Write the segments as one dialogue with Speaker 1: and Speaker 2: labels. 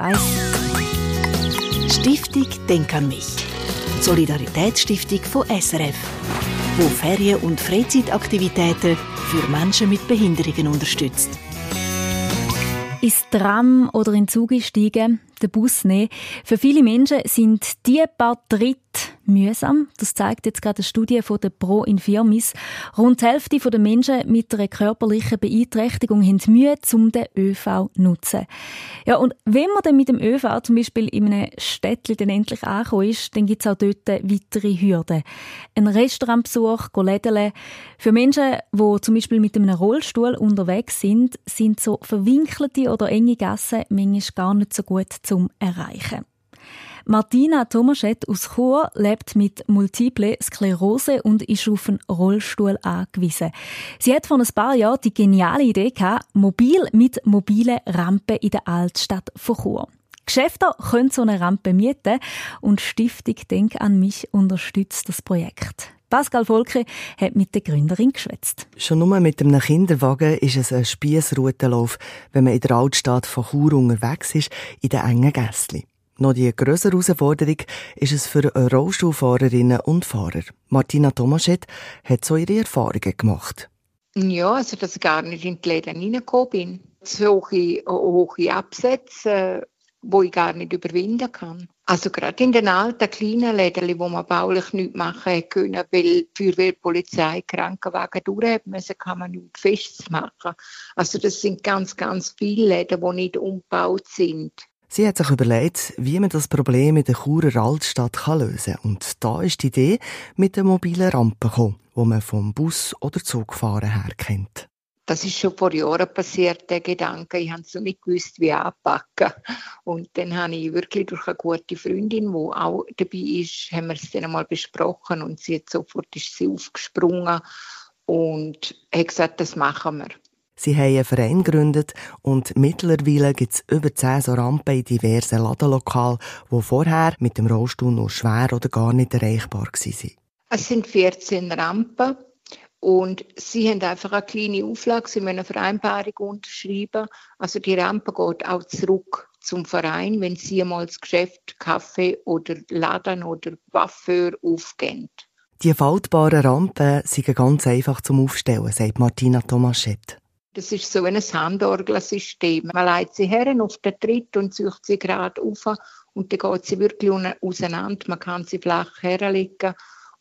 Speaker 1: 1. Stiftung Denk an mich. Solidaritätsstiftung von SRF, wo Ferien- und Freizeitaktivitäten für Menschen mit Behinderungen unterstützt.
Speaker 2: Ins Tram oder in den Zug steigen, den Bus nehmen. Für viele Menschen sind die paar Tritte mühsam. Das zeigt jetzt gerade eine Studie von der Pro Infirmis. Rund die Hälfte der Menschen mit einer körperlichen Beeinträchtigung haben Mühe, um den ÖV zu nutzen. Ja, und wenn man dann mit dem ÖV zum Beispiel in einem Städtchen endlich angekommen ist, dann gibt es auch dort weitere Hürden. Ein Restaurantbesuch, Läden. Für Menschen, die zum Beispiel mit einem Rollstuhl unterwegs sind, sind so verwinkelte oder enge Gassen manchmal gar nicht so gut zum Erreichen. Martina Tomaschett aus Chur lebt mit Multiple Sklerose und ist auf einen Rollstuhl angewiesen. Sie hat vor ein paar Jahren die geniale Idee gehabt, mobil mit mobilen Rampen in der Altstadt von Chur. Geschäfte können so eine Rampe mieten und Stiftung Denk an mich unterstützt das Projekt. Pascal Volke hat mit der Gründerin geschwätzt.
Speaker 3: Schon nur mit einem Kinderwagen ist es ein Spiessroutenlauf, wenn man in der Altstadt von Chur unterwegs ist, in den engen Gässchen. Noch die grössere Herausforderung ist es für Rollstuhlfahrerinnen und Fahrer. Martina Tomaschet hat so ihre Erfahrungen gemacht.
Speaker 4: Ja, also dass ich gar nicht in die Läden reingekommen bin. Zu hohe, hohe Absätze, wo ich gar nicht überwinden kann. Also gerade in den alten kleinen Läden, wo man baulich nichts machen können, weil Feuerwehr, Polizei, Krankenwagen durchhaben müssen, kann man nichts Festes machen. Also das sind ganz, ganz viele Läden, die nicht umgebaut sind.
Speaker 3: Sie hat sich überlegt, wie man das Problem in der Churer Altstadt lösen kann. Und da ist die Idee mit der mobilen Rampe gekommen, die man vom Bus- oder Zugfahren her kennt.
Speaker 4: Das ist schon vor Jahren passiert, der Gedanke. Ich habe so nicht gewusst, wie anpacken. Und dann habe ich wirklich durch eine gute Freundin, die auch dabei ist, haben wir es dann einmal besprochen und sie hat sofort ist sie aufgesprungen und hat gesagt, das machen wir.
Speaker 3: Sie haben einen Verein gegründet und mittlerweile gibt es über zehn so Rampen in diversen Ladenlokalen, die vorher mit dem Rollstuhl nur schwer oder gar nicht erreichbar waren.
Speaker 4: Es sind 14 Rampen und sie haben einfach eine kleine Auflage, sie müssen eine Vereinbarung unterschreiben. Also die Rampe geht auch zurück zum Verein, wenn sie einmal das Geschäft, Kaffee oder Laden oder Waffeur aufgehen.
Speaker 3: Die faltbaren Rampen sind ganz einfach zum Aufstellen, sagt Martina Tomaschett.
Speaker 4: Das ist so ein Handorgelsystem. Man leitet sie her auf den Tritt und sucht sie gerade auf und dann geht sie wirklich auseinander. Man kann sie flach herlegen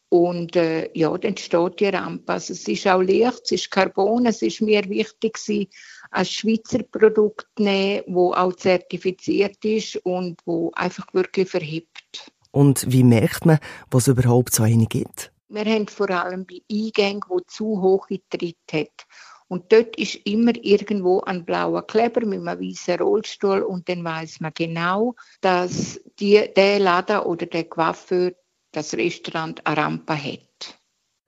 Speaker 4: und äh, ja, dann steht die Rampe. Also es ist auch leicht, es ist Carbon, es ist mir wichtig, sie als Schweizer Produkt nehmen, wo auch zertifiziert ist und wo einfach wirklich verhebt.
Speaker 3: Und wie merkt man, was überhaupt so eine gibt?
Speaker 4: Wir haben vor allem bei Eingängen, wo zu hohe Tritt hat. Und dort ist immer irgendwo ein blauer Kleber mit einem weißen Rollstuhl und dann weiß man genau, dass die, der Laden oder der Coiffeur das Restaurant eine Rampe hat.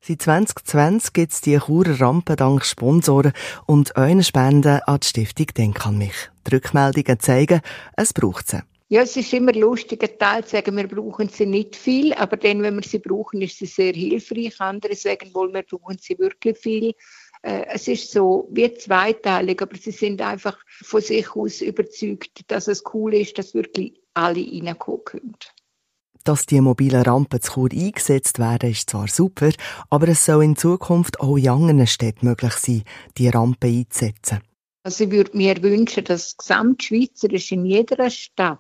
Speaker 3: Seit 2020 gibt es die Churer Rampe dank Sponsoren und euren Spenden an die Stiftung Denk an mich. Die Rückmeldungen zeigen, es braucht sie.
Speaker 4: Ja, es ist immer lustig, ein Teil sagen, wir brauchen sie nicht viel, aber dann, wenn wir sie brauchen, ist sie sehr hilfreich. Andere sagen wohl, wir brauchen sie wirklich viel. Äh, es ist so wie zweiteilig, aber sie sind einfach von sich aus überzeugt, dass es cool ist, dass wirklich alle reinkommen können.
Speaker 3: Dass die mobilen Rampen zu Chur eingesetzt werden, ist zwar super, aber es soll in Zukunft auch in anderen Städten möglich sein, die Rampen einzusetzen.
Speaker 4: Also ich würde mir wünschen, dass gesamtschweizerisch in jeder Stadt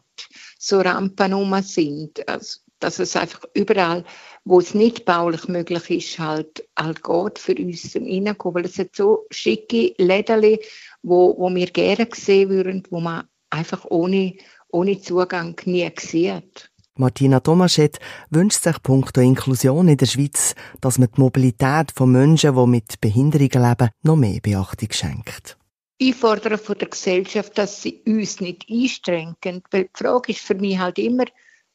Speaker 4: so Rampen sind. Also dass es einfach überall, wo es nicht baulich möglich ist, halt, halt geht für uns zum Reinkommen. Weil es hat so schicke Läden, wo, wo wir gerne sehen würden, wo man einfach ohne, ohne Zugang nie sieht.
Speaker 3: Martina Tomaschet wünscht sich punkto Inklusion in der Schweiz, dass man die Mobilität von Menschen, die mit Behinderungen leben, noch mehr Beachtung schenkt.
Speaker 4: Ich fordere von der Gesellschaft, dass sie uns nicht einstrengen, weil die Frage ist für mich halt immer,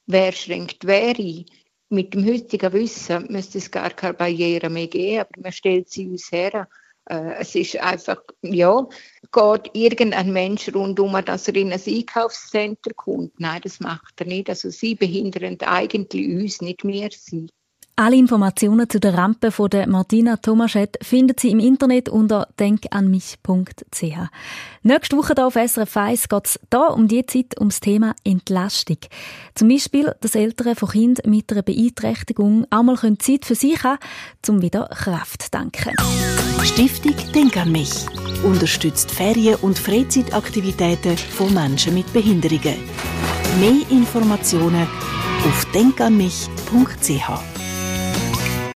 Speaker 4: wer schränkt wer ein. Mit dem heutigen Wissen müsste es gar keine Barriere mehr geben, aber man stellt sie uns her. Äh, es ist einfach, ja, geht irgendein Mensch rundum, dass er in ein Einkaufscenter kommt. Nein, das macht er nicht. Also sie behindern eigentlich uns, nicht mehr sie.
Speaker 2: Alle Informationen zu der Rampe von der Martina Tomaschett finden Sie im Internet unter denkanmich.ch. Nächste Woche hier auf SRF 1 geht es hier um die Zeit ums Thema Entlastung. Zum Beispiel, dass Eltern von Kindern mit einer Beeinträchtigung auch mal Zeit für sich haben, um wieder Kraft zu tanken.
Speaker 1: Stiftung Denk an mich unterstützt Ferien- und Freizeitaktivitäten von Menschen mit Behinderungen. Mehr Informationen auf denkanmich.ch